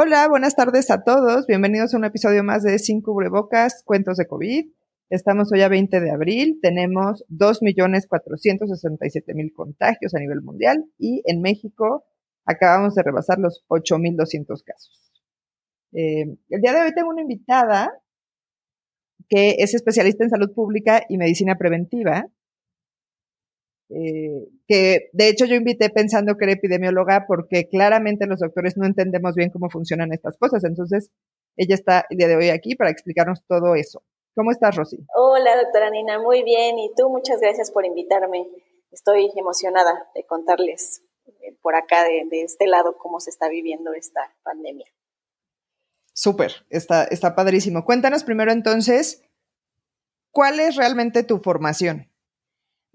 Hola, buenas tardes a todos. Bienvenidos a un episodio más de Sin Cubrebocas, Cuentos de COVID. Estamos hoy a 20 de abril. Tenemos 2.467.000 contagios a nivel mundial y en México acabamos de rebasar los 8.200 casos. Eh, el día de hoy tengo una invitada que es especialista en salud pública y medicina preventiva eh, que de hecho yo invité pensando que era epidemióloga porque claramente los doctores no entendemos bien cómo funcionan estas cosas. Entonces, ella está el día de hoy aquí para explicarnos todo eso. ¿Cómo estás, Rosy? Hola, doctora Nina, muy bien. Y tú, muchas gracias por invitarme. Estoy emocionada de contarles eh, por acá, de, de este lado, cómo se está viviendo esta pandemia. Súper, está, está padrísimo. Cuéntanos primero entonces, ¿cuál es realmente tu formación?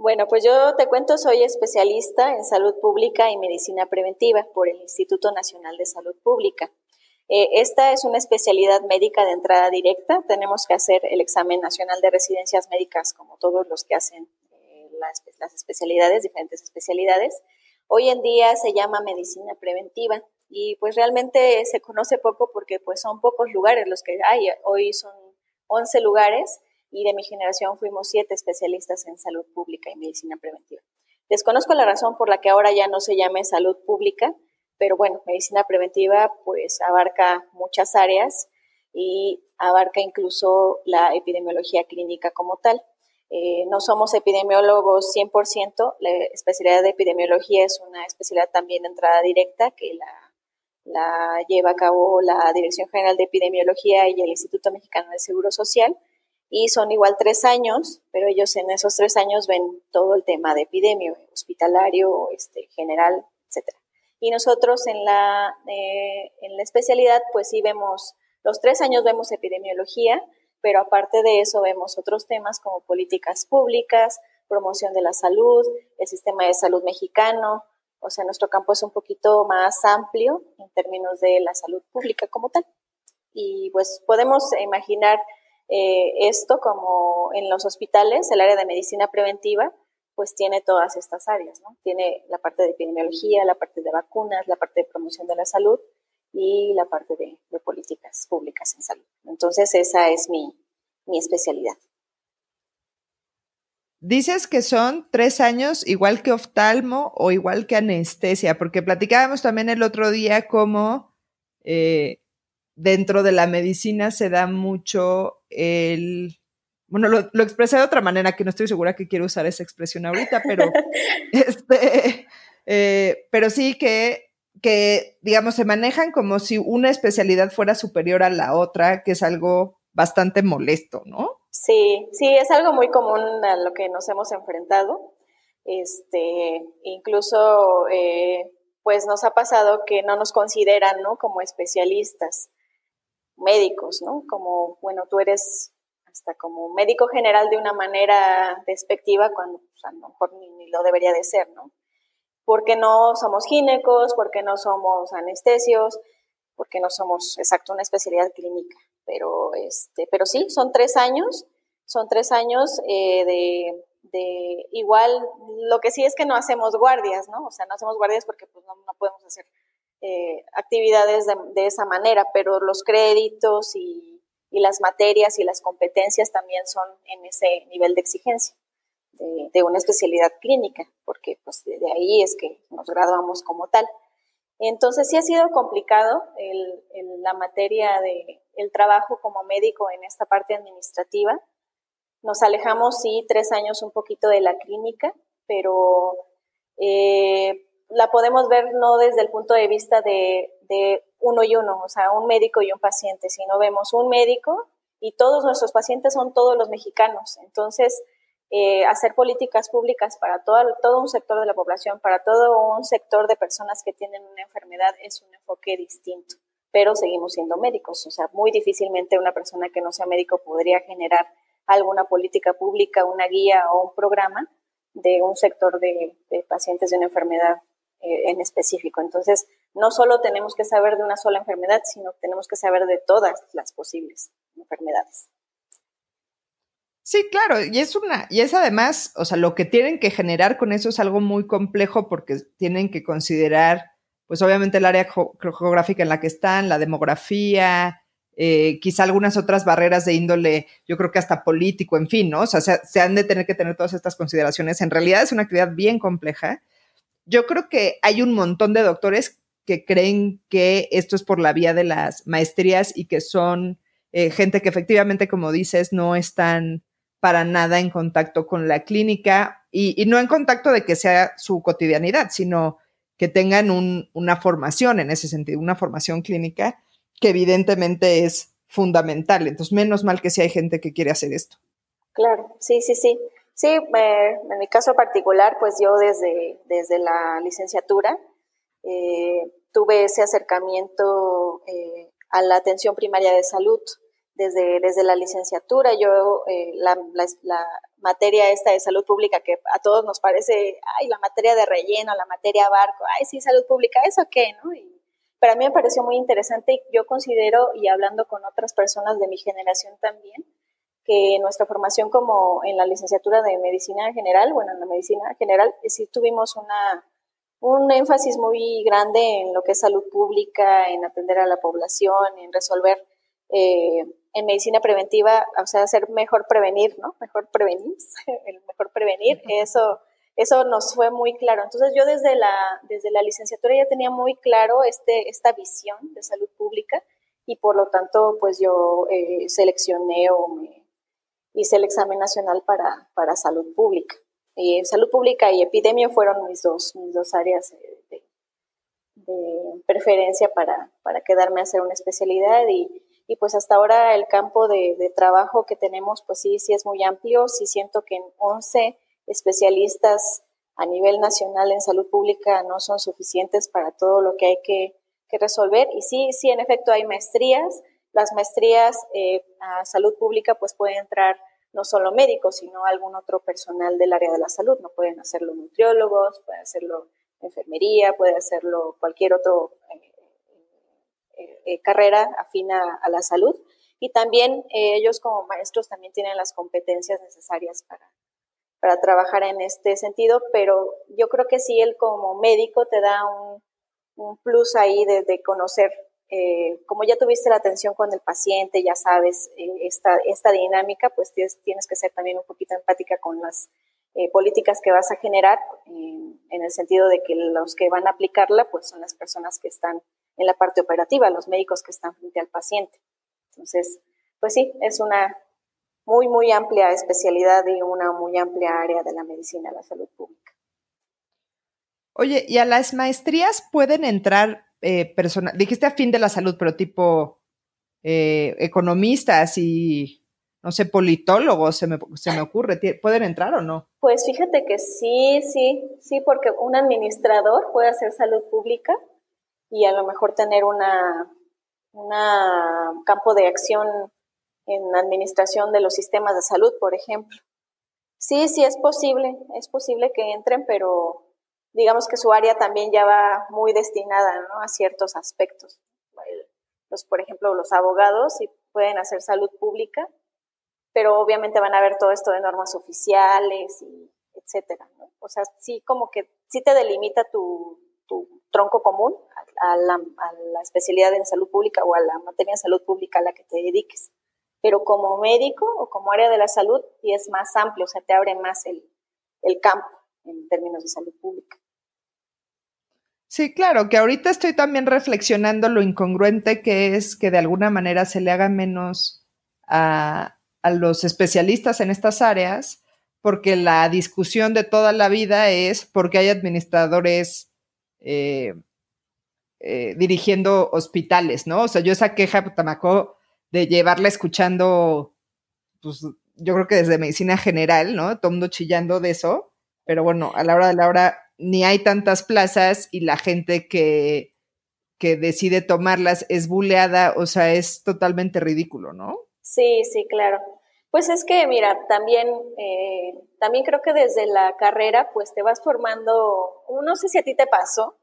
Bueno, pues yo te cuento, soy especialista en salud pública y medicina preventiva por el Instituto Nacional de Salud Pública. Eh, esta es una especialidad médica de entrada directa. Tenemos que hacer el examen nacional de residencias médicas como todos los que hacen eh, las, las especialidades, diferentes especialidades. Hoy en día se llama medicina preventiva y pues realmente se conoce poco porque pues son pocos lugares los que hay. Hoy son 11 lugares y de mi generación fuimos siete especialistas en salud pública y medicina preventiva. Desconozco la razón por la que ahora ya no se llame salud pública, pero bueno, medicina preventiva pues abarca muchas áreas y abarca incluso la epidemiología clínica como tal. Eh, no somos epidemiólogos 100%, la especialidad de epidemiología es una especialidad también de entrada directa que la, la lleva a cabo la Dirección General de Epidemiología y el Instituto Mexicano de Seguro Social y son igual tres años, pero ellos en esos tres años ven todo el tema de epidemia, hospitalario, este, general, etc. Y nosotros en la, eh, en la especialidad, pues sí vemos, los tres años vemos epidemiología, pero aparte de eso vemos otros temas como políticas públicas, promoción de la salud, el sistema de salud mexicano, o sea, nuestro campo es un poquito más amplio en términos de la salud pública como tal. Y pues podemos imaginar eh, esto, como en los hospitales, el área de medicina preventiva, pues tiene todas estas áreas. Tiene la parte de epidemiología, la parte de vacunas, la parte de promoción de la salud y la parte de, políticas públicas en salud. Entonces, esa es mi, mi especialidad. Dices que son tres años igual que oftalmo o igual que anestesia, porque platicábamos también el otro día cómo eh, dentro de la medicina se da mucho el... Bueno, lo, expresé de otra manera, que no estoy segura que quiero usar esa expresión ahorita, pero, este, eh, pero sí que, que, digamos, se manejan como si una especialidad fuera superior a la otra, que es algo bastante molesto, ¿no? Sí, sí, es algo muy común a lo que nos hemos enfrentado. Este, incluso, eh, pues nos ha pasado que no nos consideran, ¿no? Como especialistas médicos, ¿no? Como, bueno, tú eres hasta como médico general de una manera despectiva cuando pues, a lo mejor ni, lo debería de ser, ¿no? Porque no somos ginecos, porque no somos anestesios, porque no somos, exacto, una especialidad clínica. Pero, este, pero sí, son tres años, son tres años eh, de, de, igual, lo que sí es que no hacemos guardias, ¿no? O sea, no hacemos guardias porque pues no, no podemos hacer eh, actividades de, esa manera, pero los créditos y, las materias y las competencias también son en ese nivel de exigencia de, una especialidad clínica, porque pues de, ahí es que nos graduamos como tal. Entonces sí ha sido complicado el, la materia de el trabajo como médico en esta parte administrativa. Nos alejamos sí tres años un poquito de la clínica, pero eh, la podemos ver no desde el punto de vista de, uno y uno, o sea, un médico y un paciente, sino vemos un médico y todos nuestros pacientes son todos los mexicanos. Entonces, eh, hacer políticas públicas para todo, todo un sector de la población, para todo un sector de personas que tienen una enfermedad es un enfoque distinto, pero seguimos siendo médicos, o sea, muy difícilmente una persona que no sea médico podría generar alguna política pública, una guía o un programa de un sector de pacientes de una enfermedad eh, en específico. Entonces, no solo tenemos que saber de una sola enfermedad, sino tenemos que saber de todas las posibles enfermedades. Sí, claro, y es una, y es además, o sea, lo que tienen que generar con eso es algo muy complejo porque tienen que considerar pues obviamente el área geográfica en la que están, la demografía, eh, quizá algunas otras barreras de índole, yo creo que hasta político, en fin, ¿no? O sea, se, han de tener que tener todas estas consideraciones. En realidad es una actividad bien compleja. Yo creo que hay un montón de doctores que creen que esto es por la vía de las maestrías y que son eh, gente que efectivamente, como dices, no están para nada en contacto con la clínica y, no en contacto de que sea su cotidianidad, sino que tengan una formación en ese sentido, una formación clínica que evidentemente es fundamental. Entonces, menos mal que sí hay gente que quiere hacer esto. Claro, sí, sí, sí. Sí, en mi caso particular, pues yo desde, desde la licenciatura eh, tuve ese acercamiento eh, a la atención primaria de salud desde, desde la licenciatura. Yo, eh, la, la, materia esta de salud pública que a todos nos parece, ay, la materia de relleno, la materia barco, ay, sí, salud pública, ¿eso qué? ¿no? Y, pero a mí me pareció muy interesante y yo considero, y hablando con otras personas de mi generación también, que nuestra formación como en la licenciatura de medicina general, bueno, en la medicina general, sí tuvimos una, un énfasis muy grande en lo que es salud pública, en atender a la población, en resolver eh, en medicina preventiva, o sea, hacer mejor prevenir, ¿no? Mejor prevenir, el mejor prevenir, eso, eso nos fue muy claro. Entonces yo desde la, desde la licenciatura ya tenía muy claro este, esta visión de salud pública y por lo tanto pues yo eh, seleccioné o me hice el examen nacional para, para salud pública. Y salud pública y epidemia fueron mis dos, mis dos áreas eh, de, de preferencia para, para quedarme a hacer una especialidad. Y y pues hasta ahora el campo de, trabajo que tenemos pues sí, sí es muy amplio, sí siento que en 11 especialistas a nivel nacional en salud pública no son suficientes para todo lo que hay que, resolver. Y sí, sí, en efecto hay maestrías, las maestrías eh, a salud pública pues pueden entrar no solo médicos, sino algún otro personal del área de la salud, no pueden hacerlo nutriólogos, pueden hacerlo enfermería, puede hacerlo cualquier otro eh, eh, carrera afina a la salud. Y también ellos como maestros también tienen las competencias necesarias para, para trabajar en este sentido, pero yo creo que sí, él como médico te da un, un plus ahí de, conocer, eh, como ya tuviste la atención con el paciente, ya sabes esta, esta dinámica, pues tienes, que ser también un poquito empática con las políticas que vas a generar, en el sentido de que los que van a aplicarla, pues son las personas que están en la parte operativa, los médicos que están frente al paciente. Entonces, pues sí, es una muy, muy amplia especialidad y una muy amplia área de la medicina, la salud pública. Oye, ¿y a las maestrías pueden entrar eh, dijiste a fin de la salud, pero tipo eh, economistas y, no sé, politólogos, se me, se me ocurre, ¿pueden entrar o no? Pues fíjate que sí, sí, sí, porque un administrador puede hacer salud pública y a lo mejor tener una, una campo de acción en administración de los sistemas de salud, por ejemplo. Sí, sí es posible, es posible que entren, pero digamos que su área también ya va muy destinada a ciertos aspectos. Los, por ejemplo, los abogados sí pueden hacer salud pública, pero obviamente van a ver todo esto de normas oficiales y etcétera. O sea, sí como que sí te delimita tu, tronco común a la, especialidad en salud pública o a la materia en salud pública a la que te dediques. Pero como médico o como área de la salud, y es más amplio, o sea, te abre más el, campo en términos de salud pública. Sí, claro, que ahorita estoy también reflexionando lo incongruente que es que de alguna manera se le haga menos a, a los especialistas en estas áreas, porque la discusión de toda la vida es porque hay administradores eh, eh, dirigiendo hospitales, ¿no? O sea, yo esa queja, Tamacó, de llevarla escuchando, pues yo creo que desde medicina general, ¿no? Todo mundo chillando de eso, pero bueno, a la hora de la hora ni hay tantas plazas y la gente que, que decide tomarlas es buleada, o sea, es totalmente ridículo, ¿no? Sí, sí, claro. Pues es que, mira, también, eh, también creo que desde la carrera, pues te vas formando, no sé si a ti te pasó,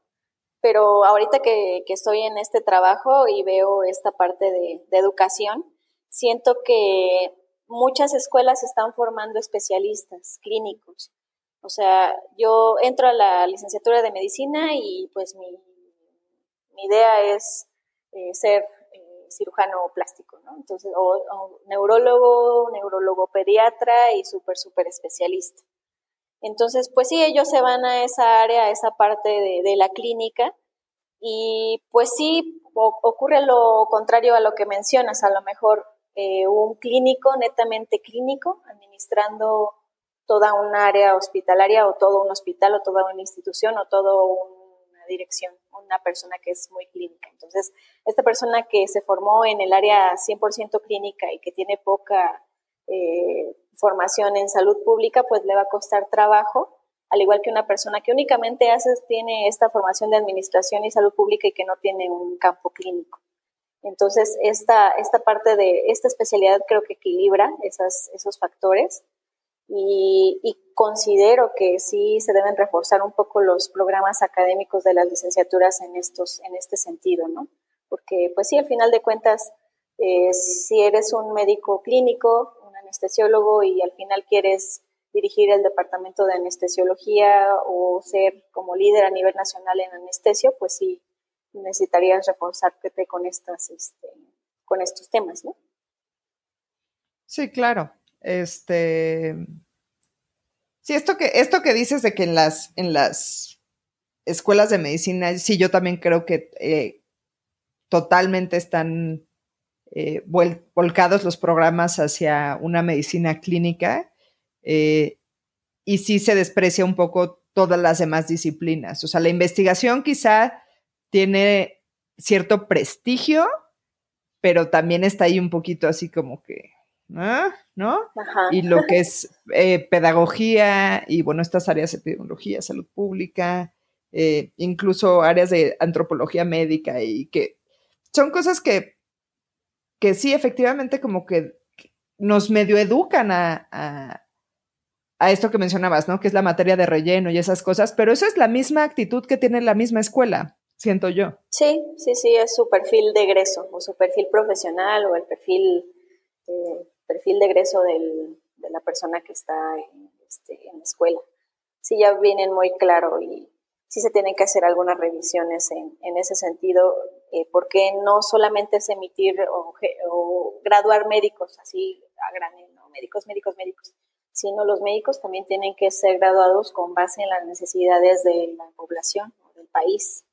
pero ahorita que, estoy en este trabajo y veo esta parte de, educación, siento que muchas escuelas están formando especialistas clínicos. O sea, yo entro a la licenciatura de medicina y pues mi, idea es eh, ser eh, cirujano plástico, ¿no? Entonces, o, neurólogo, neurólogo pediatra y súper, súper especialista. Entonces, pues sí, ellos se van a esa área, a esa parte de, la clínica y pues sí, ocurre lo contrario a lo que mencionas, a lo mejor eh, un clínico, netamente clínico, administrando toda un área hospitalaria o todo un hospital o toda una institución o toda una dirección, una persona que es muy clínica. Entonces, esta persona que se formó en el área 100% clínica y que tiene poca eh, formación en salud pública, pues le va a costar trabajo, al igual que una persona que únicamente hace, tiene esta formación de administración y salud pública y que no tiene un campo clínico. Entonces, esta, esta parte de esta especialidad creo que equilibra esas, esos factores y, considero que sí se deben reforzar un poco los programas académicos de las licenciaturas en, estos, en este sentido, ¿no? Porque, pues sí, al final de cuentas, eh, si eres un médico clínico, un anestesiólogo y al final quieres dirigir el departamento de anestesiología o ser como líder a nivel nacional en anestesio, pues sí necesitarías reforzarte con estas, este, con estos temas, ¿no? Sí, claro. Este. Sí, esto que, esto que dices de que en las, en las escuelas de medicina, sí, yo también creo que eh, totalmente están eh, volcados los programas hacia una medicina clínica eh, y sí se desprecia un poco todas las demás disciplinas. O sea, la investigación quizá tiene cierto prestigio, pero también está ahí un poquito así como que ¿Ah? ¿no? Y lo que es eh, pedagogía y, bueno, estas áreas de epidemiología, salud pública, eh, incluso áreas de antropología médica y que son cosas que, que sí, efectivamente, como que nos medio educan a, a, a, esto que mencionabas, ¿no? Que es la materia de relleno y esas cosas, pero esa es la misma actitud que tiene la misma escuela, siento yo. Sí, sí, sí, es su perfil de egreso o su perfil profesional o el perfil eh, perfil de egreso de la persona que está este, en, la escuela. Sí, ya vienen muy claro y sí se tienen que hacer algunas revisiones en, ese sentido, eh, porque no solamente es emitir o, graduar médicos, así a granel, ¿no? médicos, médicos, médicos, sino los médicos también tienen que ser graduados con base en las necesidades de la población o del país.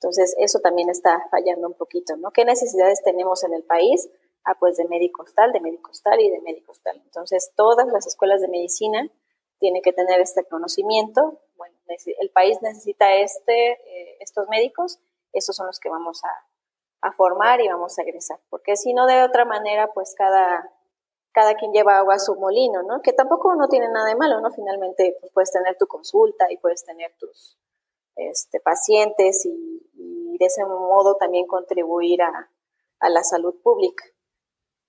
Entonces, eso también está fallando un poquito, ¿no? ¿Qué necesidades tenemos en el país? Ah, pues de médicos tal, de médicos tal y de médicos tal. Entonces, todas las escuelas de medicina tienen que tener este conocimiento. Bueno, el país necesita este, eh, estos médicos, estos son los que vamos a, formar y vamos a egresar. Porque si no, de otra manera, pues cada, cada quien lleva agua a su molino, ¿no? Que tampoco no tiene nada de malo, ¿no? Finalmente, pues puedes tener tu consulta y puedes tener tus este, pacientes y, de ese modo también contribuir a la salud pública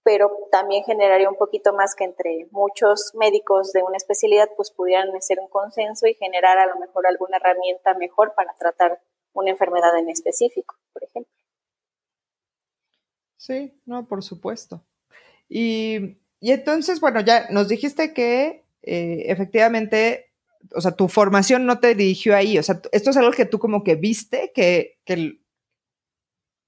pero también generaría un poquito más que entre muchos médicos de una especialidad pues pudieran hacer un consenso y generar a lo mejor alguna herramienta mejor para tratar una enfermedad en específico, por ejemplo. Sí, no, por supuesto. Y, entonces, bueno, ya nos dijiste que eh, efectivamente, o sea, tu formación no te dirigió ahí, o sea, esto es algo que tú como que viste, que, que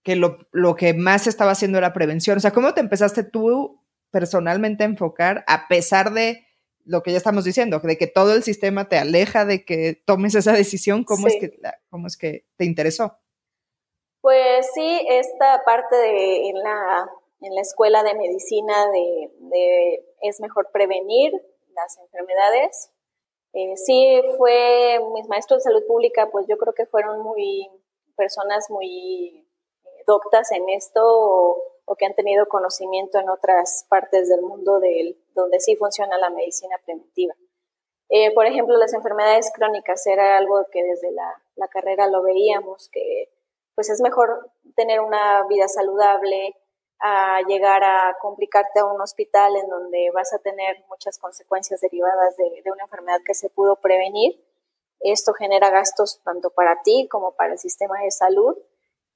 que lo, que más estaba haciendo era prevención. O sea, ¿cómo te empezaste tú personalmente a enfocar a pesar de lo que ya estamos diciendo, de que todo el sistema te aleja de que tomes esa decisión? ¿Cómo, es, que, cómo es que te interesó? Pues sí, esta parte de en la, en la escuela de medicina de, es mejor prevenir las enfermedades. Eh, sí, fue mis maestros de salud pública, pues yo creo que fueron muy personas muy doctas en esto o, que han tenido conocimiento en otras partes del mundo del, donde sí funciona la medicina preventiva. Eh, por ejemplo, las enfermedades crónicas era algo que desde la, carrera lo veíamos, que pues es mejor tener una vida saludable a llegar a complicarte a un hospital en donde vas a tener muchas consecuencias derivadas de, de una enfermedad que se pudo prevenir. Esto genera gastos tanto para ti como para el sistema de salud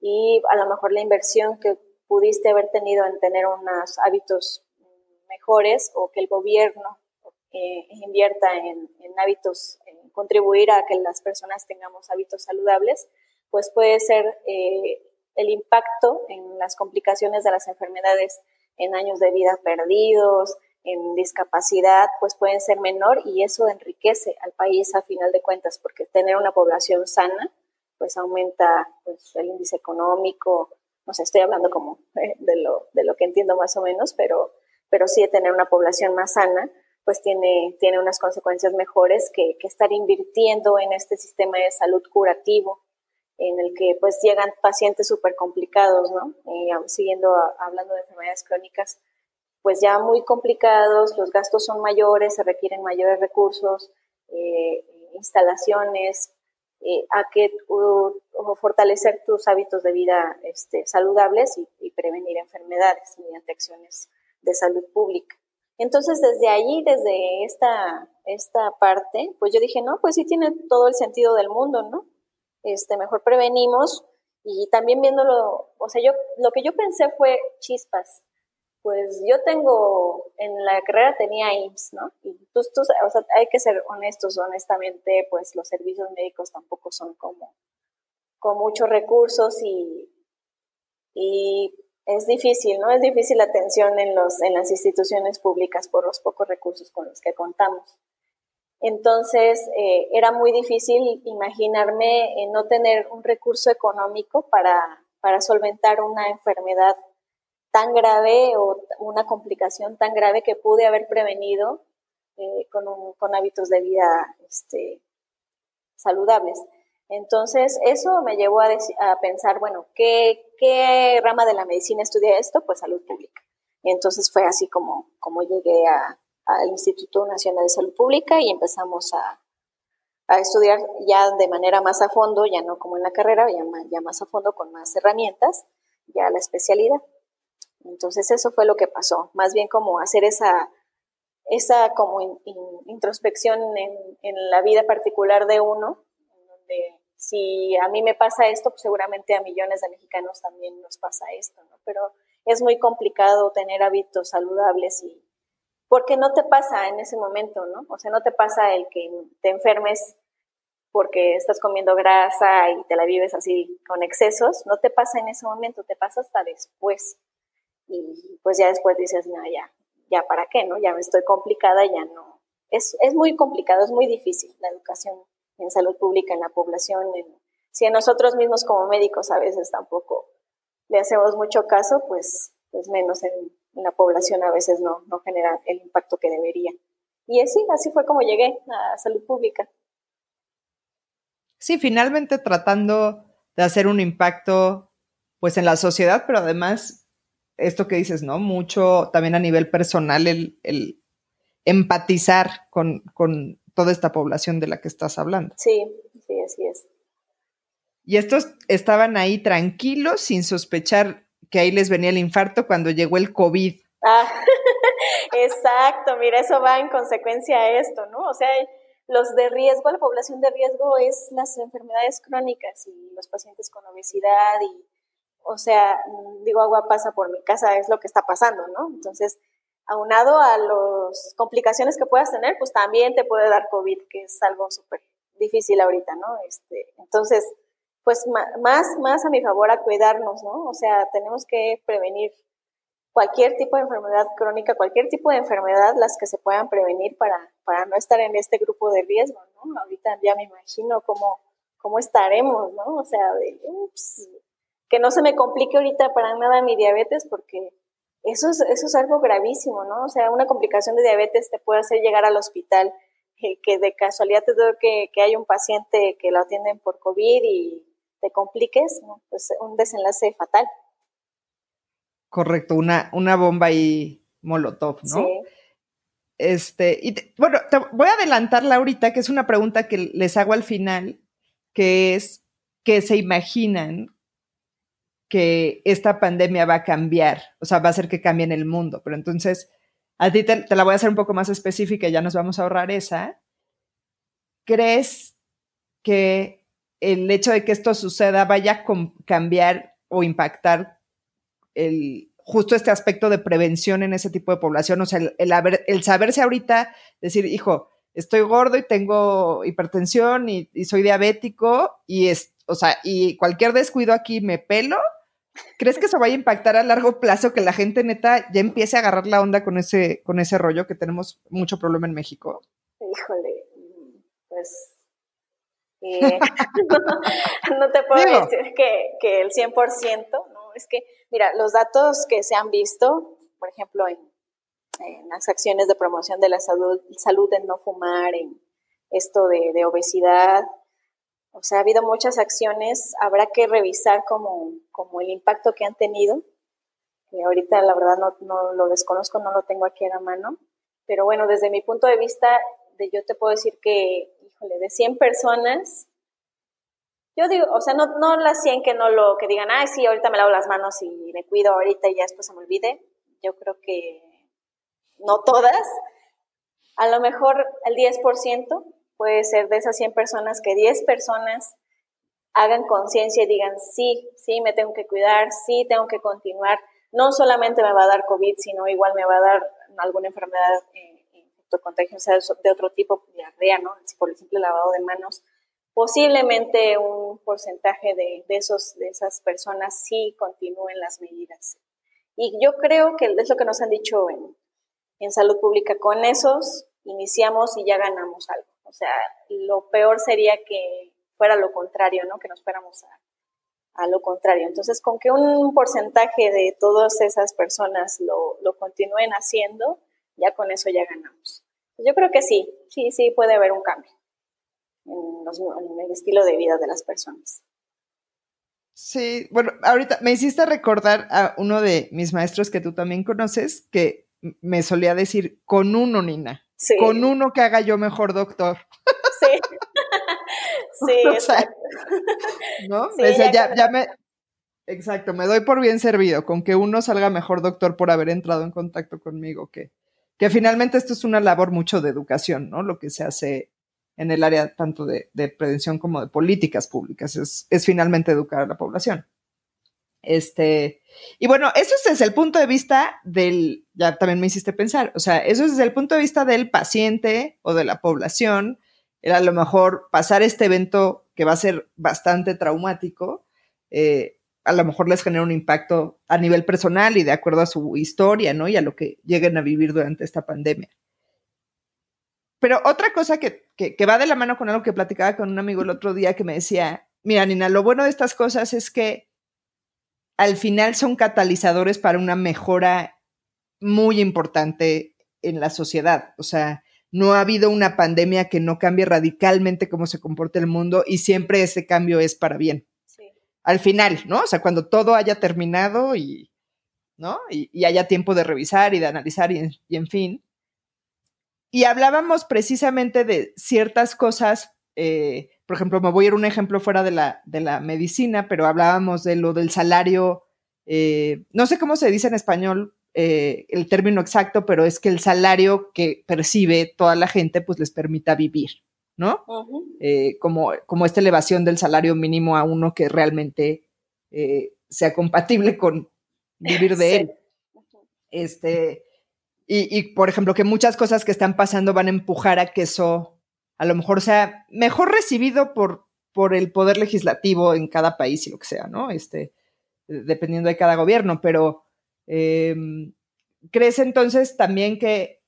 y a lo mejor la inversión que pudiste haber tenido en tener unos hábitos mejores o que el gobierno eh, invierta en, hábitos, contribuir a que las personas tengamos hábitos saludables, pues puede ser eh, el impacto en las complicaciones de las enfermedades en años de vida perdidos, en discapacidad, pues pueden ser menor y eso enriquece al país a final de cuentas, porque tener una población sana, pues aumenta pues, el índice económico, no sé, estoy hablando como eh, de, lo, de lo que entiendo más o menos, pero, pero sí tener una población más sana, pues tiene, tiene unas consecuencias mejores que, que estar invirtiendo en este sistema de salud curativo, en el que pues llegan pacientes súper complicados, ¿no? Eh, siguiendo hablando de enfermedades crónicas, pues ya muy complicados, los gastos son mayores, se requieren mayores recursos, eh, instalaciones, eh, a que fortalecer tus hábitos de vida este, saludables y, y, prevenir enfermedades mediante acciones de salud pública. Entonces, desde allí, desde esta, esta parte, pues yo dije, no, pues sí tiene todo el sentido del mundo, ¿no? Este, mejor prevenimos y también viéndolo, o sea, yo, lo que yo pensé fue chispas, pues yo tengo, en la carrera tenía IMSS, ¿no? Y tú, tú, o sea, hay que ser honestos, honestamente, pues los servicios médicos tampoco son como con muchos recursos y, y es difícil, ¿no? Es difícil la atención en, los, en las instituciones públicas por los pocos recursos con los que contamos. Entonces, eh, era muy difícil imaginarme no tener un recurso económico para, para solventar una enfermedad tan grave o una complicación tan grave que pude haber prevenido eh, con, con, hábitos de vida este, saludables. Entonces, eso me llevó a, pensar, bueno, ¿qué, ¿qué, rama de la medicina estudia esto? Pues salud pública. Y entonces fue así como, como llegué al Instituto Nacional de Salud Pública y empezamos a, a, estudiar ya de manera más a fondo, ya no como en la carrera, ya, ya más a fondo con más herramientas, ya la especialidad. Entonces eso fue lo que pasó, más bien como hacer esa, esa como introspección en, en, la vida particular de uno, donde si a mí me pasa esto, pues seguramente a millones de mexicanos también nos pasa esto, ¿no? Pero es muy complicado tener hábitos saludables y porque no te pasa en ese momento, ¿no? O sea, no te pasa el que te enfermes porque estás comiendo grasa y te la vives así con excesos, no te pasa en ese momento, te pasa hasta después y pues ya después dices, no, ya, ya para qué, ¿no? Ya me estoy complicada, ya no. Es, es muy complicado, es muy difícil la educación en salud pública, en la población, si a nosotros mismos como médicos a veces tampoco le hacemos mucho caso, pues, pues menos en, la población a veces no, no genera el impacto que debería. Y así, así fue como llegué a salud pública. Sí, finalmente tratando de hacer un impacto pues en la sociedad, pero además esto que dices, ¿no? Mucho también a nivel personal el, empatizar con, toda esta población de la que estás hablando. Sí, sí, así es. Y estos estaban ahí tranquilos, sin sospechar que ahí les venía el infarto cuando llegó el COVID. Ah, exacto, mira, eso va en consecuencia a esto, ¿no? O sea, los de riesgo, la población de riesgo es las enfermedades crónicas y los pacientes con obesidad y o sea, digo, agua pasa por mi casa, es lo que está pasando, ¿no? Entonces, aunado a las complicaciones que puedas tener, pues también te puede dar COVID, que es algo súper difícil ahorita, ¿no? Este, entonces, pues más, más a mi favor a cuidarnos, ¿no? O sea, tenemos que prevenir cualquier tipo de enfermedad crónica, cualquier tipo de enfermedad, las que se puedan prevenir para, para no estar en este grupo de riesgo, ¿no? Ahorita ya me imagino cómo, cómo estaremos, ¿no? O sea, de, que no se me complique ahorita para nada mi diabetes porque eso es, eso es algo gravísimo, ¿no? O sea, una complicación de diabetes te puede hacer llegar al hospital, que, de casualidad te doy que, que hay un paciente que lo atienden por COVID y te compliques, ¿no? Pues un desenlace fatal. Correcto, una, una bomba y molotov, ¿no? Sí. Este, y bueno, te voy a adelantarla ahorita, que es una pregunta que les hago al final, que es que se imaginan que esta pandemia va a cambiar, o sea, va a hacer que cambie el mundo. Pero entonces, a ti te, la voy a hacer un poco más específica, ya nos vamos a ahorrar esa. ¿Crees que el hecho de que esto suceda vaya a cambiar o impactar el, justo este aspecto de prevención en ese tipo de población? O sea, el, el, saberse ahorita, decir, hijo, estoy gordo y tengo hipertensión y, y soy diabético y es, o sea, y cualquier descuido aquí me pelo ¿Crees que eso vaya a impactar a largo plazo que la gente neta ya empiece a agarrar la onda con ese, con ese rollo que tenemos mucho problema en México? Híjole, pues eh, no, te puedo decir que, que el 100%, ¿no? Es que, mira, los datos que se han visto, por ejemplo, en, en las acciones de promoción de la salud, salud de no fumar, en esto de, de obesidad, o sea, ha habido muchas acciones, habrá que revisar como, como el impacto que han tenido. Y ahorita la verdad no, no, lo desconozco, no lo tengo aquí a la mano. Pero bueno, desde mi punto de vista, de, yo te puedo decir que, híjole, de 100 personas, yo digo, o sea, no, no las 100 que no lo, que digan, ay, sí, ahorita me lavo las manos y me cuido ahorita y ya después se me olvide. Yo creo que no todas. A lo mejor el 10% puede ser de esas 100 personas que 10 personas hagan conciencia y digan, sí, sí, me tengo que cuidar, sí, tengo que continuar. No solamente me va a dar COVID, sino igual me va a dar alguna enfermedad eh, de otro tipo, diarrea, ¿no? Por el simple lavado de manos. Posiblemente un porcentaje de, de, esos, de esas personas sí continúen las medidas. Y yo creo que es lo que nos han dicho en, en salud pública. Con esos iniciamos y ya ganamos algo. O sea, lo peor sería que fuera lo contrario, ¿no? Que nos fuéramos a, a lo contrario. Entonces, con que un porcentaje de todas esas personas lo, lo continúen haciendo, ya con eso ya ganamos. Yo creo que sí, sí, sí puede haber un cambio en, el estilo de vida de las personas. Sí, bueno, ahorita me hiciste recordar a uno de mis maestros que tú también conoces, que me solía decir, con uno, Nina. Con uno que haga yo mejor doctor. Sí. sí, exacto. ¿No? ya, ya, me. Exacto, me doy por bien servido con que uno salga mejor doctor por haber entrado en contacto conmigo, que, que finalmente esto es una labor mucho de educación, ¿no? Lo que se hace en el área tanto de, de prevención como de políticas públicas, es, es finalmente educar a la población. Este, y bueno, eso es desde el punto de vista del, ya también me hiciste pensar, o sea, eso es desde el punto de vista del paciente o de la población, era a lo mejor pasar este evento que va a ser bastante traumático, eh, a lo mejor les genera un impacto a nivel personal y de acuerdo a su historia, ¿no? Y a lo que lleguen a vivir durante esta pandemia. Pero otra cosa que, que, que va de la mano con algo que platicaba con un amigo el otro día que me decía, mira, Nina, lo bueno de estas cosas es que al final son catalizadores para una mejora muy importante en la sociedad. O sea, no ha habido una pandemia que no cambie radicalmente cómo se comporta el mundo y siempre ese cambio es para bien. Al final, ¿no? O sea, cuando todo haya terminado y, ¿no? Y, haya tiempo de revisar y de analizar y, y, en fin. Y hablábamos precisamente de ciertas cosas eh, por ejemplo, me voy a ir un ejemplo fuera de la, de la medicina, pero hablábamos de lo del salario, eh, no sé cómo se dice en español eh, el término exacto, pero es que el salario que percibe toda la gente pues les permita vivir, ¿no? Eh, como, como esta elevación del salario mínimo a uno que realmente sea compatible con vivir de él. Este, y, y, por ejemplo, que muchas cosas que están pasando van a empujar a que eso a lo mejor sea mejor recibido por, por el poder legislativo en cada país y lo que sea, ¿no? Este, dependiendo de cada gobierno, pero em, ¿crees entonces también que,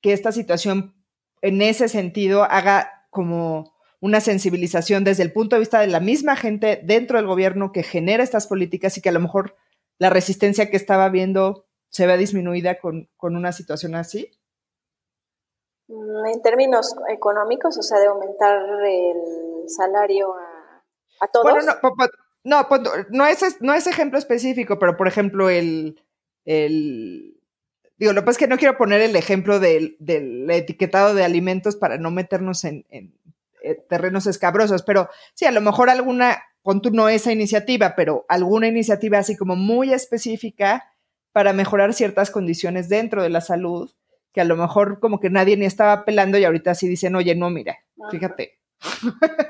que esta situación en ese sentido haga como una sensibilización desde el punto de vista de la misma gente dentro del gobierno que genera estas políticas y que a lo mejor la resistencia que estaba viendo se ve disminuida con, con una situación así? Mm, en términos económicos, o sea, de aumentar el salario a, todos. Bueno, no, no, no, es, no es ejemplo específico, pero por ejemplo, el, el digo, lo que pasa es que no quiero poner el ejemplo del, del etiquetado de alimentos para no meternos en, en, eh, terrenos escabrosos, pero sí, a lo mejor alguna, pon no esa iniciativa, pero alguna iniciativa así como muy específica para mejorar ciertas condiciones dentro de la salud que a lo mejor como que nadie ni estaba pelando y ahorita sí dicen, oye, no, mira, fíjate.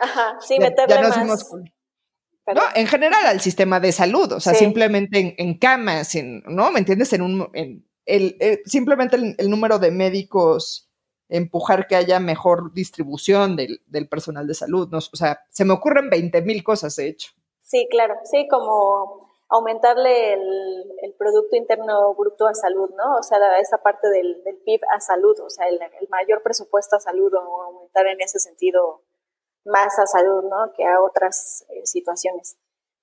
Ajá, sí, meterle más. no, en general al sistema de salud, o sea, simplemente en, camas, en, ¿no? ¿Me entiendes? En un, en el, eh, simplemente el, número de médicos, empujar que haya mejor distribución del, del personal de salud, ¿no? O sea, se me ocurren 20 mil cosas, de hecho. Sí, claro, sí, como aumentarle el, Producto Interno Bruto a salud, ¿no? O sea, esa parte del, PIB a salud, o sea, el, el, mayor presupuesto a salud o aumentar en ese sentido más a salud, ¿no? Que a otras eh, situaciones.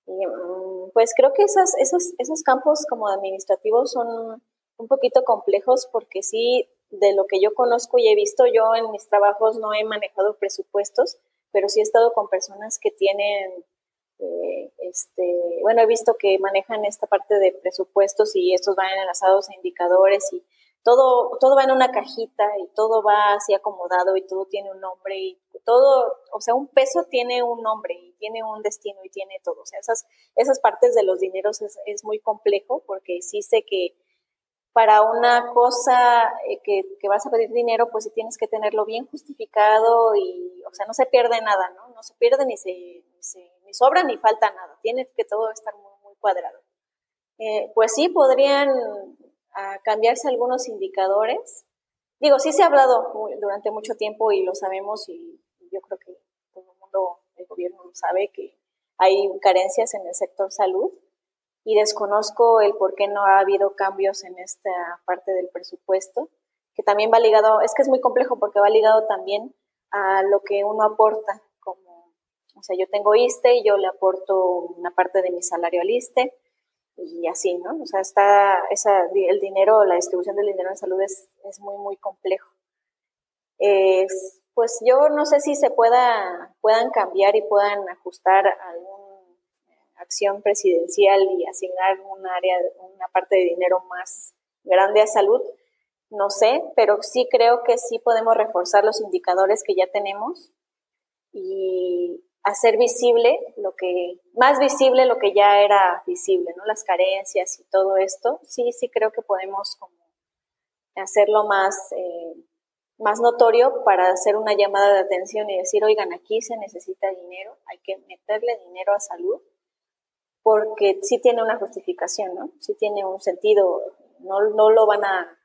Y, mm, pues creo que esas, esos, esos campos como administrativos son un poquito complejos porque sí, de lo que yo conozco y he visto, yo en mis trabajos no he manejado presupuestos, pero sí he estado con personas que tienen eh, este, bueno, he visto que manejan esta parte de presupuestos y estos van enlazados a indicadores y todo, todo va en una cajita y todo va así acomodado y todo tiene un nombre y todo, o sea, un peso tiene un nombre y tiene un destino y tiene todo. O sea, esas, esas partes de los dineros es, es muy complejo porque sí sé que para una cosa eh, que, que, vas a pedir dinero, pues sí tienes que tenerlo bien justificado y, o sea, no se pierde nada, ¿no? No se pierde ni se, sobra ni falta nada. Tiene que todo estar muy, muy cuadrado. Eh, pues sí, podrían ah, cambiarse algunos indicadores. Digo, sí se ha hablado durante mucho tiempo y lo sabemos y yo creo que todo el mundo, el gobierno lo sabe, que hay carencias en el sector salud y desconozco el por qué no ha habido cambios en esta parte del presupuesto, que también va ligado, es que es muy complejo porque va ligado también a lo que uno aporta, o sea, yo tengo ISTE y yo le aporto una parte de mi salario al ISTE y así, ¿no? O sea, está esa, el dinero, la distribución del dinero en salud es, es muy, muy complejo. pues yo no sé si se pueda, puedan cambiar y puedan ajustar algún acción presidencial y asignar un área, una parte de dinero más grande a salud, no sé, pero sí creo que sí podemos reforzar los indicadores que ya tenemos y hacer visible lo que, más visible lo que ya era visible, ¿no? Las carencias y todo esto, sí, sí creo que podemos hacerlo más, eh, más notorio para hacer una llamada de atención y decir, oigan, aquí se necesita dinero, hay que meterle dinero a salud porque sí tiene una justificación, ¿no? Sí tiene un sentido, no, no lo van a,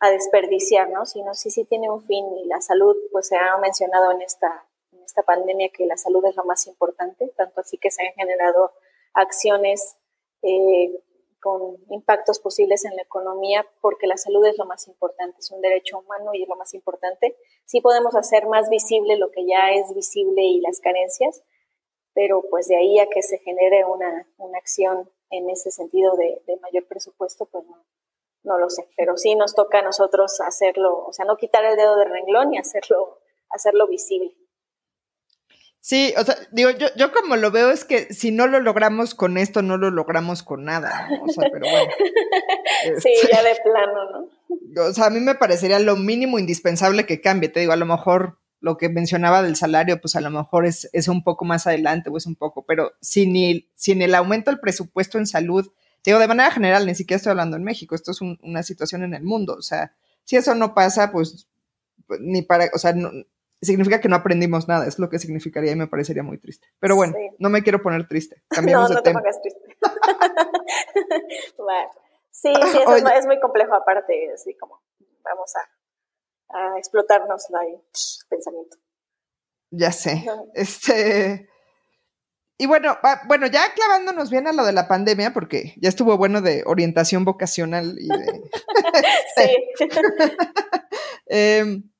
a, desperdiciar, ¿no? Sino sí, sí tiene un fin y la salud, pues se ha mencionado en esta, esta pandemia que la salud es lo más importante, tanto así que se han generado acciones eh, con impactos posibles en la economía, porque la salud es lo más importante, es un derecho humano y es lo más importante. Sí podemos hacer más visible lo que ya es visible y las carencias, pero pues de ahí a que se genere una, una acción en ese sentido de, mayor presupuesto, pues no, no lo sé, pero sí nos toca a nosotros hacerlo, o sea, no quitar el dedo del renglón y hacerlo, hacerlo visible. Sí, o sea, digo, yo, yo como lo veo es que si no lo logramos con esto, no lo logramos con nada, ¿no? O sea, pero bueno. sí, este, ya de plano, ¿no? O sea, a mí me parecería lo mínimo indispensable que cambie, te digo, a lo mejor lo que mencionaba del salario, pues a lo mejor es, es un poco más adelante o es un poco, pero sin el, sin el aumento del presupuesto en salud, digo, de manera general, ni siquiera estoy hablando en México, esto es una situación en el mundo, o sea, si eso no pasa, pues, pues ni para, o sea, significa que no aprendimos nada, es lo que significaría y me parecería muy triste. Pero bueno, no me quiero poner triste. Cambiamos no, no te pongas triste. Sí, sí, eso es, es, muy complejo aparte, así como vamos a a explotarnos el pensamiento. Ya sé. Este. Y bueno, bueno, ya clavándonos bien a lo de la pandemia, porque ya estuvo bueno de orientación vocacional y de. sí. Em,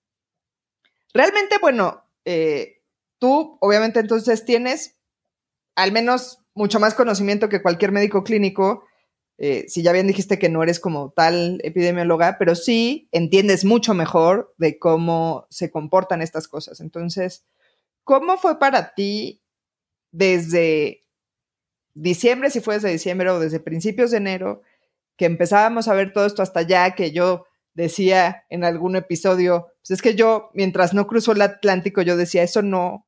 realmente, bueno, eh, tú obviamente entonces tienes al menos mucho más conocimiento que cualquier médico clínico eh, si ya bien dijiste que no eres como tal epidemióloga, pero sí entiendes mucho mejor de cómo se comportan estas cosas. Entonces, ¿cómo fue para ti desde diciembre, si fue desde diciembre o desde principios de enero, que empezábamos a ver todo esto hasta allá, que yo decía en algún episodio, pues es que yo, mientras no cruzó el Atlántico, yo decía, eso no,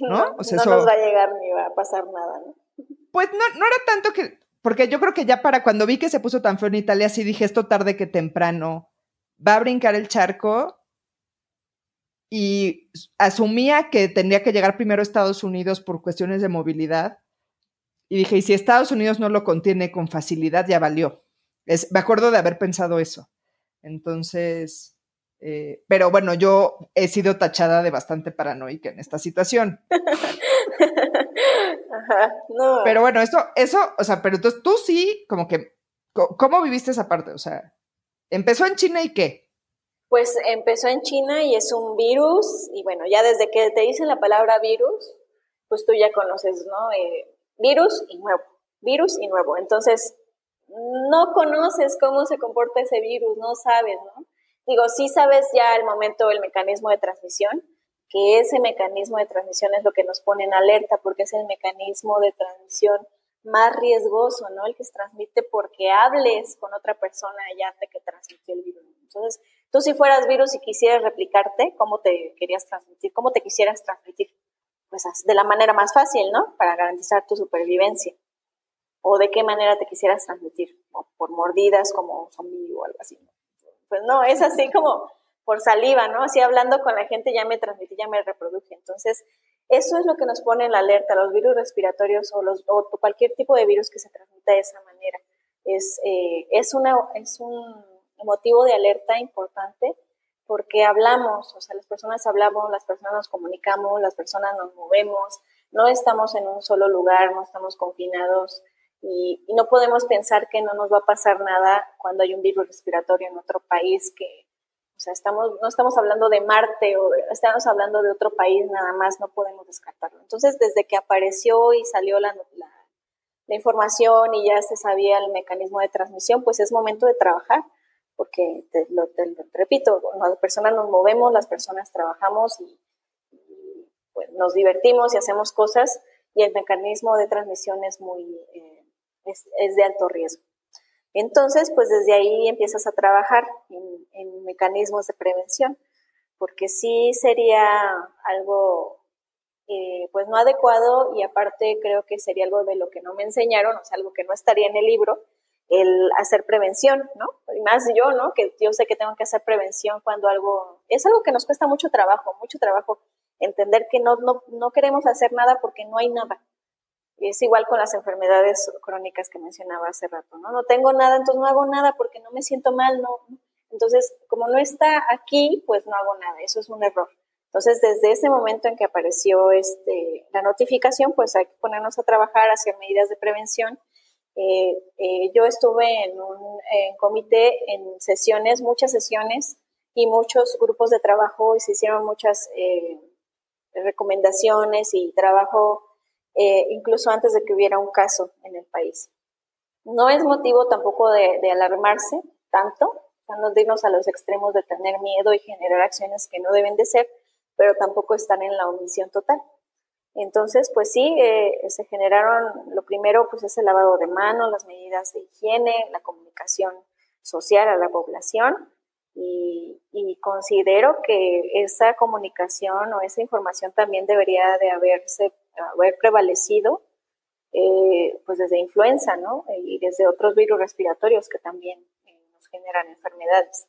¿no? O sea, no nos va a llegar ni va a pasar nada, ¿no? Pues no, no era tanto que, porque yo creo que ya para cuando vi que se puso tan feo en Italia, sí dije, esto tarde que temprano va a brincar el charco. Y asumía que tendría que llegar primero a Estados Unidos por cuestiones de movilidad. Y dije, y si Estados Unidos no lo contiene con facilidad, ya valió. Es, me acuerdo de haber pensado eso. Entonces, eh, pero bueno, yo he sido tachada de bastante paranoica en esta situación. Ajá, no. Pero bueno, eso, eso, o sea, pero entonces tú sí, como que, ¿cómo viviste esa parte? O sea, ¿empezó en China y qué? Pues empezó en China y es un virus, y bueno, ya desde que te dicen la palabra virus, pues tú ya conoces, ¿no? Eh, virus y nuevo, virus y nuevo. Entonces, no conoces cómo se comporta ese virus, no sabes, ¿no? Digo, sí sabes ya al momento el mecanismo de transmisión, que ese mecanismo de transmisión es lo que nos pone en alerta, porque es el mecanismo de transmisión más riesgoso, ¿no? El que se transmite porque hables con otra persona ya te que transmitió el virus. Entonces, tú si fueras virus y quisieras replicarte, ¿cómo te querías transmitir? ¿Cómo te quisieras transmitir? Pues de la manera más fácil, ¿no? Para garantizar tu supervivencia. ¿O de qué manera te quisieras transmitir? por mordidas como zombie o algo así. Pues no, es así como por saliva, ¿no? Así hablando con la gente ya me transmití, ya me reproduje. Entonces, eso es lo que nos pone en la alerta, los virus respiratorios o, los, o cualquier tipo de virus que se transmita de esa manera. Es, eh, es, una, es un motivo de alerta importante porque hablamos, o sea, las personas hablamos, las personas nos comunicamos, las personas nos movemos, no estamos en un solo lugar, no estamos confinados y, y no podemos pensar que no nos va a pasar nada cuando hay un virus respiratorio en otro país que, o sea, estamos, no estamos hablando de Marte o estamos hablando de otro país, nada más, no podemos descartarlo. Entonces, desde que apareció y salió la, la, información y ya se sabía el mecanismo de transmisión, pues es momento de trabajar, porque te lo, repito, las personas nos movemos, las personas trabajamos y, pues, nos divertimos y hacemos cosas y el mecanismo de transmisión es muy, eh, es de alto riesgo. Entonces, pues desde ahí empiezas a trabajar en, mecanismos de prevención, porque sí sería algo eh, pues no adecuado y aparte creo que sería algo de lo que no me enseñaron, o sea, algo que no estaría en el libro, el hacer prevención, ¿no? Y más yo, ¿no? Que yo sé que tengo que hacer prevención cuando algo, es algo que nos cuesta mucho trabajo, mucho trabajo entender que no, no, no queremos hacer nada porque no hay nada. Es igual con las enfermedades crónicas que mencionaba hace rato, ¿no? No tengo nada, entonces no hago nada porque no me siento mal, ¿no? Entonces, como no está aquí, pues no hago nada, eso es un error. Entonces, desde ese momento en que apareció este, la notificación, pues hay que ponernos a trabajar, hacer medidas de prevención. Eh, eh, yo estuve en un comité, en sesiones, muchas sesiones y muchos grupos de trabajo y se hicieron muchas eh, recomendaciones y trabajo eh, incluso antes de que hubiera un caso en el país. No es motivo tampoco de, alarmarse tanto, no irnos a los extremos de tener miedo y generar acciones que no deben de ser, pero tampoco están en la omisión total. Entonces, pues sí, eh, se generaron, lo primero pues es el lavado de manos, las medidas de higiene, la comunicación social a la población y, y, considero que esa comunicación o esa información también debería de haberse haber prevalecido eh, pues desde influenza, ¿no? Y desde otros virus respiratorios que también eh, nos generan enfermedades.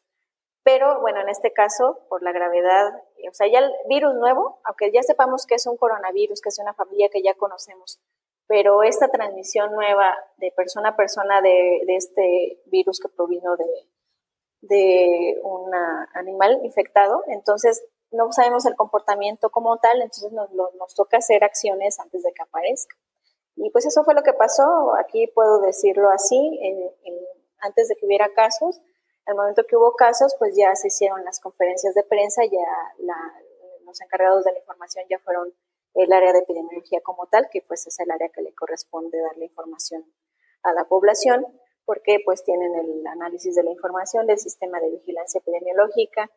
Pero bueno, en este caso, por la gravedad, o sea, ya el virus nuevo, aunque ya sepamos que es un coronavirus, que es una familia que ya conocemos, pero esta transmisión nueva de persona a persona de, de este virus que provino de, de un animal infectado, entonces no sabemos el comportamiento como tal, entonces nos, nos toca hacer acciones antes de que aparezca. Y pues eso fue lo que pasó, aquí puedo decirlo así, antes de que hubiera casos, al momento que hubo casos, pues ya se hicieron las conferencias de prensa, ya los encargados de la información ya fueron el área de epidemiología como tal, que pues es el área que le corresponde darle información a la población, porque pues tienen el análisis de la información del sistema de vigilancia epidemiológica,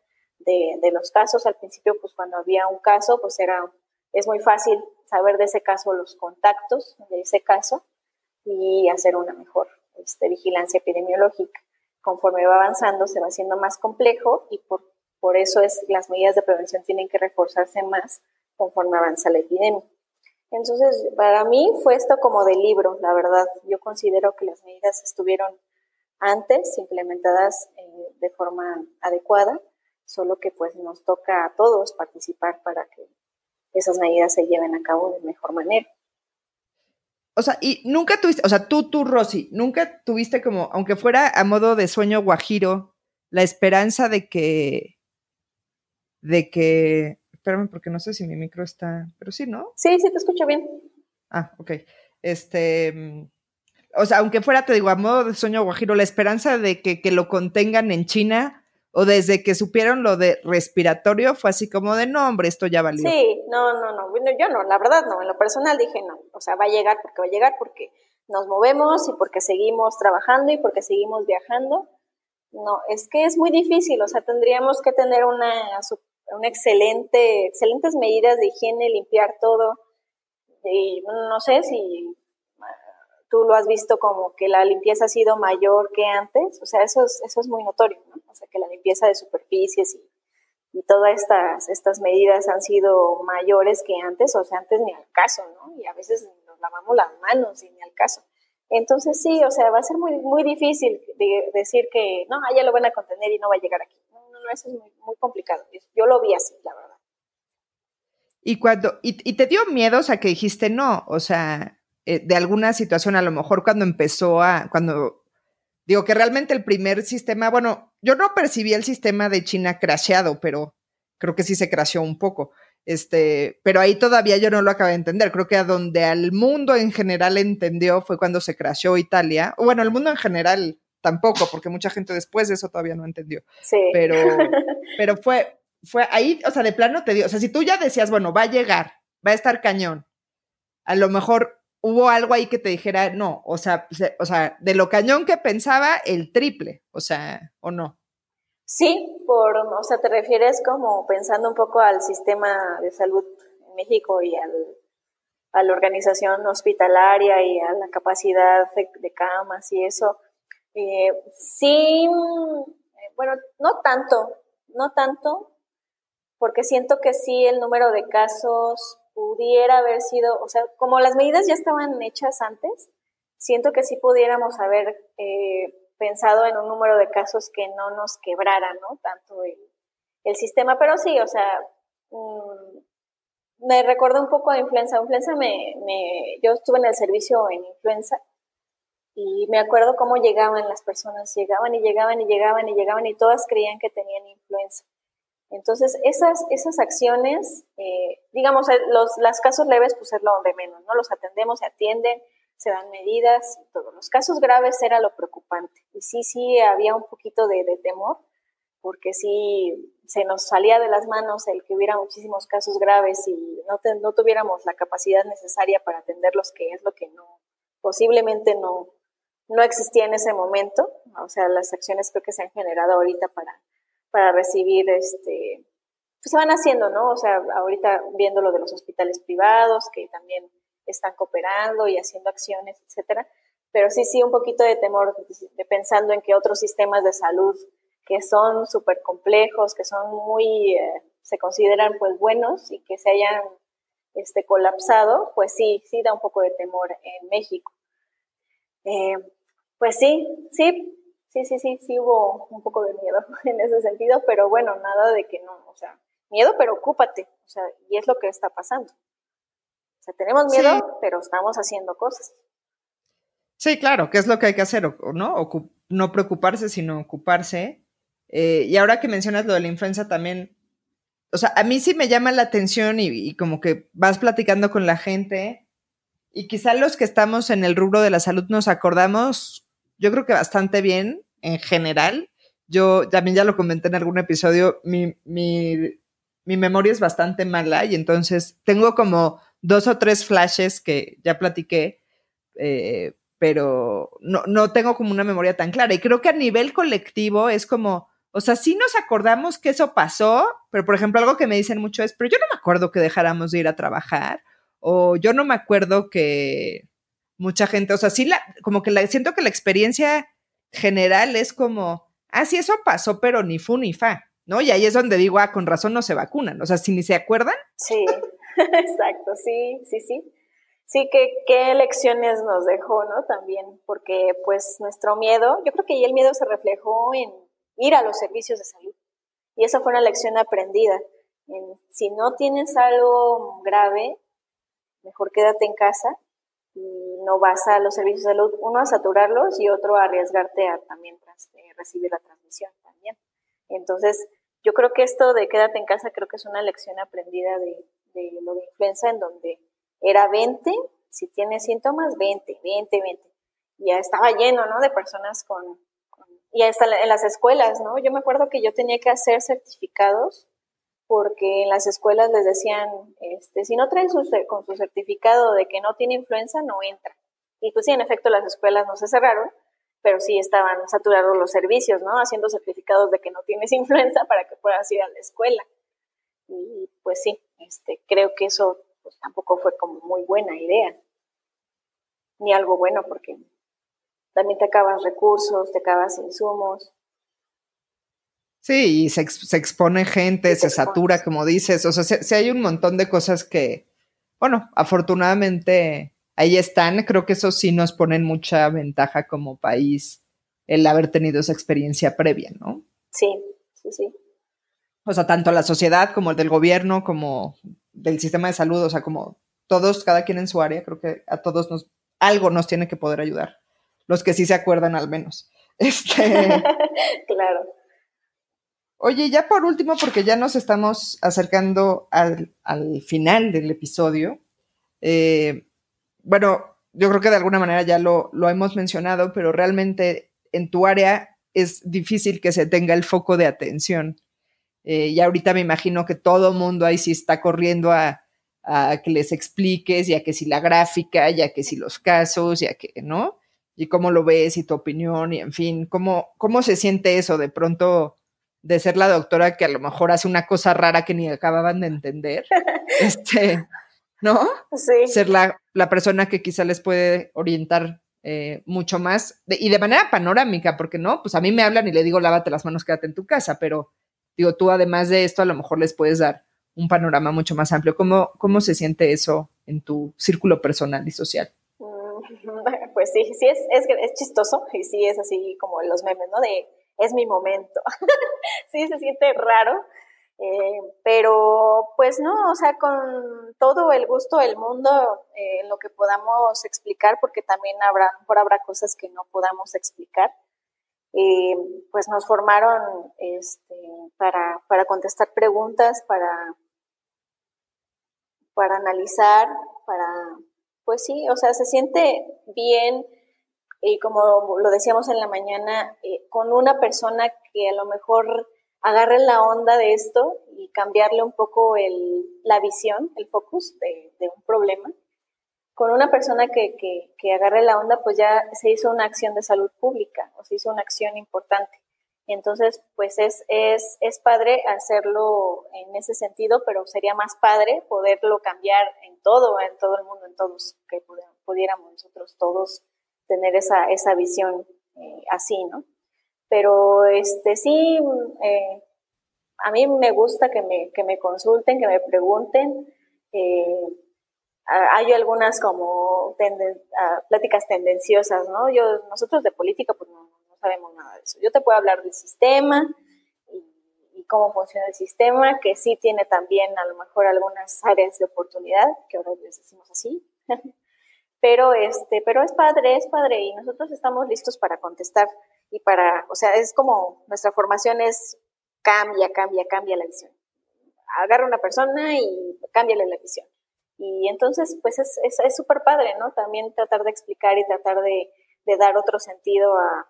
de, los casos. Al principio, pues cuando había un caso, pues era, es muy fácil saber de ese caso los contactos de ese caso y hacer una mejor este, vigilancia epidemiológica. Conforme va avanzando, se va haciendo más complejo y por, por eso es, las medidas de prevención tienen que reforzarse más conforme avanza la epidemia. Entonces, para mí fue esto como de libro, la verdad. Yo considero que las medidas estuvieron antes implementadas eh, de forma adecuada solo que pues nos toca a todos participar para que esas medidas se lleven a cabo de mejor manera. O sea, y nunca tuviste, o sea, tú, tú, Rosy, nunca tuviste como, aunque fuera a modo de sueño guajiro, la esperanza de que, de que, espérame porque no sé si mi micro está, pero sí, ¿no? Sí, sí, te escucho bien. Ah, ok. Este, mm, o sea, aunque fuera, te digo, a modo de sueño guajiro, la esperanza de que, que lo contengan en China o desde que supieron lo de respiratorio fue así como de no, hombre, esto ya valió. Sí, no, no, no, yo no, la verdad no, en lo personal dije no, o sea, va a llegar porque va a llegar porque nos movemos y porque seguimos trabajando y porque seguimos viajando. No, es que es muy difícil, o sea, tendríamos que tener una, una excelente, excelentes medidas de higiene, limpiar todo. Y no sé si tú lo has visto como que la limpieza ha sido mayor que antes, o sea, eso es, eso es muy notorio, ¿no? O sea, que la limpieza de superficies y, todas estas, estas medidas han sido mayores que antes, o sea, antes ni al caso, ¿no? Y a veces nos lavamos las manos y ni al caso. Entonces sí, o sea, va a ser muy, muy difícil decir que no, ya lo van a contener y no va a llegar aquí. No, no, no eso es muy, muy complicado. Yo lo vi así, la verdad. Y cuando, y, y, te dio miedo, o sea, que dijiste no, o sea, eh, de alguna situación, a lo mejor cuando empezó a, cuando, digo que realmente el primer sistema, bueno, yo no percibí el sistema de China crasheado, pero creo que sí se crasheó un poco. Este, pero ahí todavía yo no lo acabé de entender. Creo que a donde al mundo en general entendió fue cuando se crasheó Italia. O bueno, el mundo en general tampoco, porque mucha gente después de eso todavía no entendió. Sí. Pero, pero fue, fue ahí, o sea, de plano te dio, o sea, si tú ya decías, bueno, va a llegar, va a estar cañón, a lo mejor hubo algo ahí que te dijera, no, o sea, o sea, de lo cañón que pensaba, el triple, o sea, o no. Sí, por, o sea, te refieres como pensando un poco al sistema de salud en México y al, a la organización hospitalaria y a la capacidad de, camas y eso. Eh, sí, bueno, no tanto, no tanto, porque siento que sí el número de casos pudiera haber sido, o sea, como las medidas ya estaban hechas antes, siento que sí pudiéramos haber eh, pensado en un número de casos que no nos quebrara, ¿no? Tanto el, sistema, pero sí, o sea, mm, me recuerda un poco a influenza. Influenza me, me, yo estuve en el servicio en influenza y me acuerdo cómo llegaban las personas, llegaban y llegaban y llegaban y llegaban y todas creían que tenían influenza. Entonces, esas, esas acciones, eh, digamos, eh, los las casos leves, pues es lo de menos, ¿no? Los atendemos, se atienden, se dan medidas y todo. Los casos graves era lo preocupante. Y sí, sí, había un poquito de, temor, porque sí se nos salía de las manos el que hubiera muchísimos casos graves y no, no tuviéramos la capacidad necesaria para atenderlos, que es lo que no, posiblemente no, no existía en ese momento. O sea, las acciones creo que se han generado ahorita para para recibir, este, pues se van haciendo, ¿no? O sea, ahorita viendo lo de los hospitales privados que también están cooperando y haciendo acciones, etcétera. Pero sí, sí, un poquito de temor de pensando en que otros sistemas de salud que son súper complejos, que son muy, eh, se consideran pues buenos y que se hayan este, colapsado, pues sí, sí da un poco de temor en México. Eh, pues sí, sí, sí, sí, sí, sí hubo un poco de miedo en ese sentido, pero bueno, nada de que no, o sea, miedo, pero ocúpate, o sea, y es lo que está pasando. O sea, tenemos miedo, pero estamos haciendo cosas. Sí, claro, ¿qué es lo que hay que hacer? ¿No? no preocuparse, sino ocuparse. Eh, y ahora que mencionas lo de la influenza también, o sea, a mí sí me llama la atención y, y, como que vas platicando con la gente y quizá los que estamos en el rubro de la salud nos acordamos yo creo que bastante bien en general. Yo también ya lo comenté en algún episodio, mi, memoria es bastante mala y entonces tengo como dos o tres flashes que ya platiqué, eh, pero no, no tengo como una memoria tan clara. Y creo que a nivel colectivo es como, o sea, sí nos acordamos que eso pasó, pero por ejemplo, algo que me dicen mucho es, pero yo no me acuerdo que dejáramos de ir a trabajar, o yo no me acuerdo que, mucha gente, o sea, sí, la, como que la, siento que la experiencia general es como, ah, sí, eso pasó, pero ni fu ni fa, ¿no? Y ahí es donde digo, ah, con razón no se vacunan, o sea, si ni se acuerdan. Sí, exacto, sí, sí, sí. Sí, que qué lecciones nos dejó, ¿no? También, porque pues nuestro miedo, yo creo que ahí el miedo se reflejó en ir a los servicios de salud. Y esa fue una lección aprendida. si no tienes algo grave, mejor quédate en casa y no vas a los servicios de salud, uno a saturarlos y otro a arriesgarte a también eh, recibir la transmisión también. Entonces, yo creo que esto de quédate en casa creo que es una lección aprendida de, de lo de influenza en donde era 20 si tienes síntomas, vente, vente, vente. Y ya estaba lleno, ¿no? De personas con, y hasta en las escuelas, ¿no? Yo me acuerdo que yo tenía que hacer certificados porque en las escuelas les decían, este, si no traen con su certificado de que no tiene influenza, no entra. Y pues sí, en efecto, las escuelas no se cerraron, pero sí estaban saturados los servicios, ¿no? Haciendo certificados de que no tienes influenza para que puedas ir a la escuela. Y pues sí, este, creo que eso pues, tampoco fue como muy buena idea, ni algo bueno, porque también te acabas recursos, te acabas insumos. Sí, y se, expone gente, se, satura, como dices. O sea, si, hay un montón de cosas que, bueno, afortunadamente ahí están. Creo que eso sí nos pone en mucha ventaja como país el haber tenido esa experiencia previa, ¿no? Sí, sí, sí. O sea, tanto la sociedad como el del gobierno, como del sistema de salud, o sea, como todos, cada quien en su área, creo que a todos nos, algo nos tiene que poder ayudar. Los que sí se acuerdan al menos. Este. claro. Oye, ya por último, porque ya nos estamos acercando al, final del episodio, eh, bueno, yo creo que de alguna manera ya lo, lo hemos mencionado, pero realmente en tu área es difícil que se tenga el foco de atención. Eh, y ahorita me imagino que todo mundo ahí sí está corriendo a, a, que les expliques, ya que si la gráfica, ya que si los casos, ya que, ¿no? Y cómo lo ves y tu opinión, y en fin, cómo, cómo se siente eso de pronto de ser la doctora que a lo mejor hace una cosa rara que ni acababan de entender. este, ¿no? Sí. Ser la, persona que quizá les puede orientar eh, mucho más y de manera panorámica, porque no, pues a mí me hablan y le digo lávate las manos, quédate en tu casa, pero digo, tú además de esto a lo mejor les puedes dar un panorama mucho más amplio. ¿Cómo, cómo se siente eso en tu círculo personal y social? Mm, pues sí, sí, es, es, es chistoso y sí es así como los memes, ¿no? De es mi momento. sí, se siente raro, eh, pero pues no, o sea, con todo el gusto del mundo eh, en lo que podamos explicar, porque también habrá, por habrá cosas que no podamos explicar. Eh, pues nos formaron este, para, para contestar preguntas, para, para analizar, para, pues sí, o sea, se siente bien y como lo decíamos en la mañana, con una persona que a lo mejor agarre la onda de esto y cambiarle un poco el, la visión, el focus de, de un problema. Con una persona que, que, que, agarre la onda, pues ya se hizo una acción de salud pública o se hizo una acción importante. Entonces, pues es, es, es padre hacerlo en ese sentido, pero sería más padre poderlo cambiar en todo, en todo el mundo, en todos, que pudiéramos nosotros todos tener esa, esa visión eh, así, ¿no? pero este sí, eh, a mí me gusta que me, que me consulten, que me pregunten. Eh, hay algunas como pláticas tendenciosas, ¿no? Yo, nosotros de política pues no, sabemos nada de eso. Yo te puedo hablar del sistema y, cómo funciona el sistema, que sí tiene también a lo mejor algunas áreas de oportunidad, que ahora les decimos así. pero este, pero es padre, es padre y nosotros estamos listos para contestar y para, o sea, es como nuestra formación es cambia, cambia, cambia la visión. Agarra una persona y cámbiale la visión. Y entonces, pues es súper es, padre, ¿no? También tratar de explicar y tratar de, de dar otro sentido a,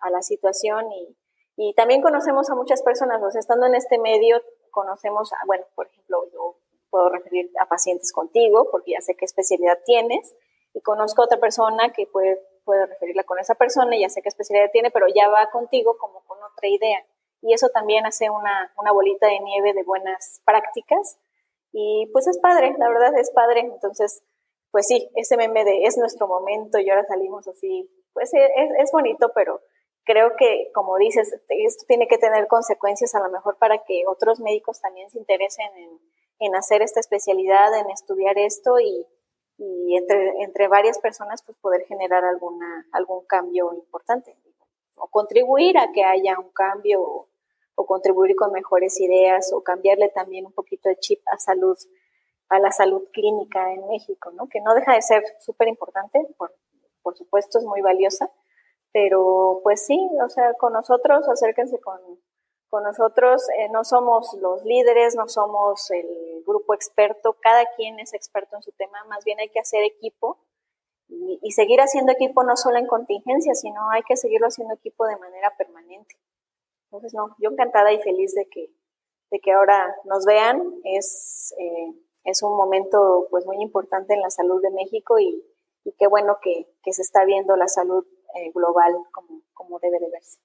a, la situación y, y, también conocemos a muchas personas, o sea, estando en este medio, conocemos, a, bueno, por ejemplo, yo puedo referir a pacientes contigo porque ya sé qué especialidad tienes y conozco a otra persona que puede puedo referirla con esa persona, ya sé qué especialidad tiene, pero ya va contigo como con otra idea. Y eso también hace una, una bolita de nieve de buenas prácticas. Y pues es padre, la verdad es padre. Entonces, pues sí, ese meme de es nuestro momento y ahora salimos así, pues es, es bonito, pero creo que, como dices, esto tiene que tener consecuencias a lo mejor para que otros médicos también se interesen en, en hacer esta especialidad, en estudiar esto y, y entre, entre varias personas pues poder generar alguna, algún cambio importante o contribuir a que haya un cambio o, contribuir con mejores ideas o cambiarle también un poquito de chip a salud a la salud clínica en México, ¿no? Que no deja de ser súper importante, por, por supuesto es muy valiosa, pero pues sí, o sea, con nosotros acérquense con, Con nosotros eh, no somos los líderes, no somos el grupo experto, cada quien es experto en su tema, más bien hay que hacer equipo y, seguir haciendo equipo no solo en contingencia, sino hay que seguirlo haciendo equipo de manera permanente. Entonces, no, yo encantada y feliz de que, de que ahora nos vean. Es, eh, es un momento pues muy importante en la salud de México y, y qué bueno que, que, se está viendo la salud eh, global como, como debe de verse.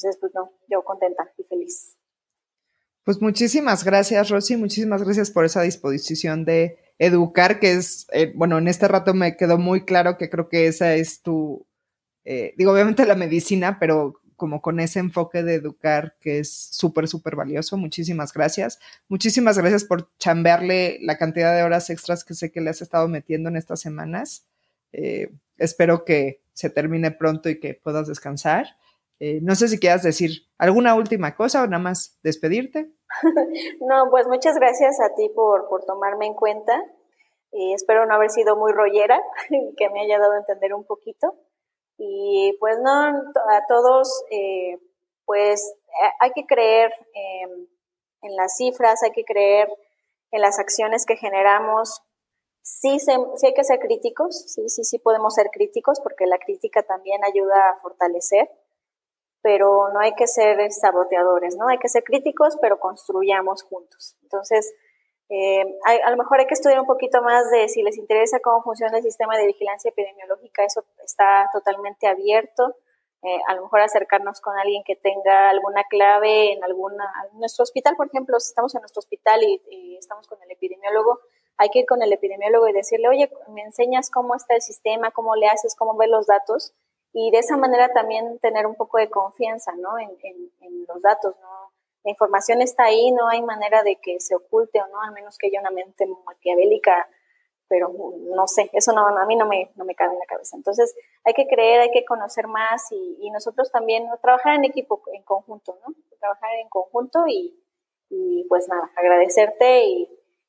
Entonces, pues no, yo contenta y feliz. Pues muchísimas gracias, Rosy, muchísimas gracias por esa disposición de educar, que es, eh, bueno, en este rato me quedó muy claro que creo que esa es tu, eh, digo, obviamente la medicina, pero como con ese enfoque de educar que es súper, súper valioso. Muchísimas gracias. Muchísimas gracias por chambearle la cantidad de horas extras que sé que le has estado metiendo en estas semanas. Eh, espero que se termine pronto y que puedas descansar. Eh, no sé si quieras decir alguna última cosa o nada más despedirte. no, pues muchas gracias a ti por, por tomarme en cuenta. y espero no haber sido muy rollera, que me haya dado a entender un poquito. Y pues no, a todos, eh, pues hay que creer en las cifras, hay que creer en las acciones que generamos. Sí, sí hay que ser críticos, sí, sí, sí podemos ser críticos porque la crítica también ayuda a fortalecer, pero no hay que ser saboteadores, ¿no? Hay que ser críticos, pero construyamos juntos. Entonces, eh, a, lo mejor hay que estudiar un poquito más de si les interesa cómo funciona el sistema de vigilancia epidemiológica, eso está totalmente abierto. Eh, a lo mejor acercarnos con alguien que tenga alguna clave en alguna, nuestro hospital, por ejemplo, si estamos en nuestro hospital y, y, estamos con el epidemiólogo, hay que ir con el epidemiólogo y decirle, oye, me enseñas cómo está el sistema, cómo le haces, cómo ves los datos, y de esa manera también tener un poco de confianza, ¿no? En, los datos, ¿no? la información está ahí, no hay manera de que se oculte o no, al menos que haya una mente maquiavélica, pero no sé, eso no, a mí no me, no me cabe en la cabeza. Entonces hay que creer, hay que conocer más y, nosotros también trabajar en equipo, en conjunto, ¿no? Trabajar en conjunto y, pues nada, agradecerte y,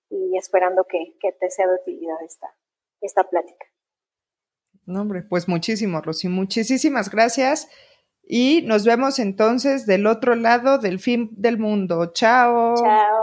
y esperando que, que, te sea de utilidad esta, esta plática. No, hombre, pues muchísimo, Rosy, muchísimas gracias. Y nos vemos entonces del otro lado del fin del mundo. Chao. Chao.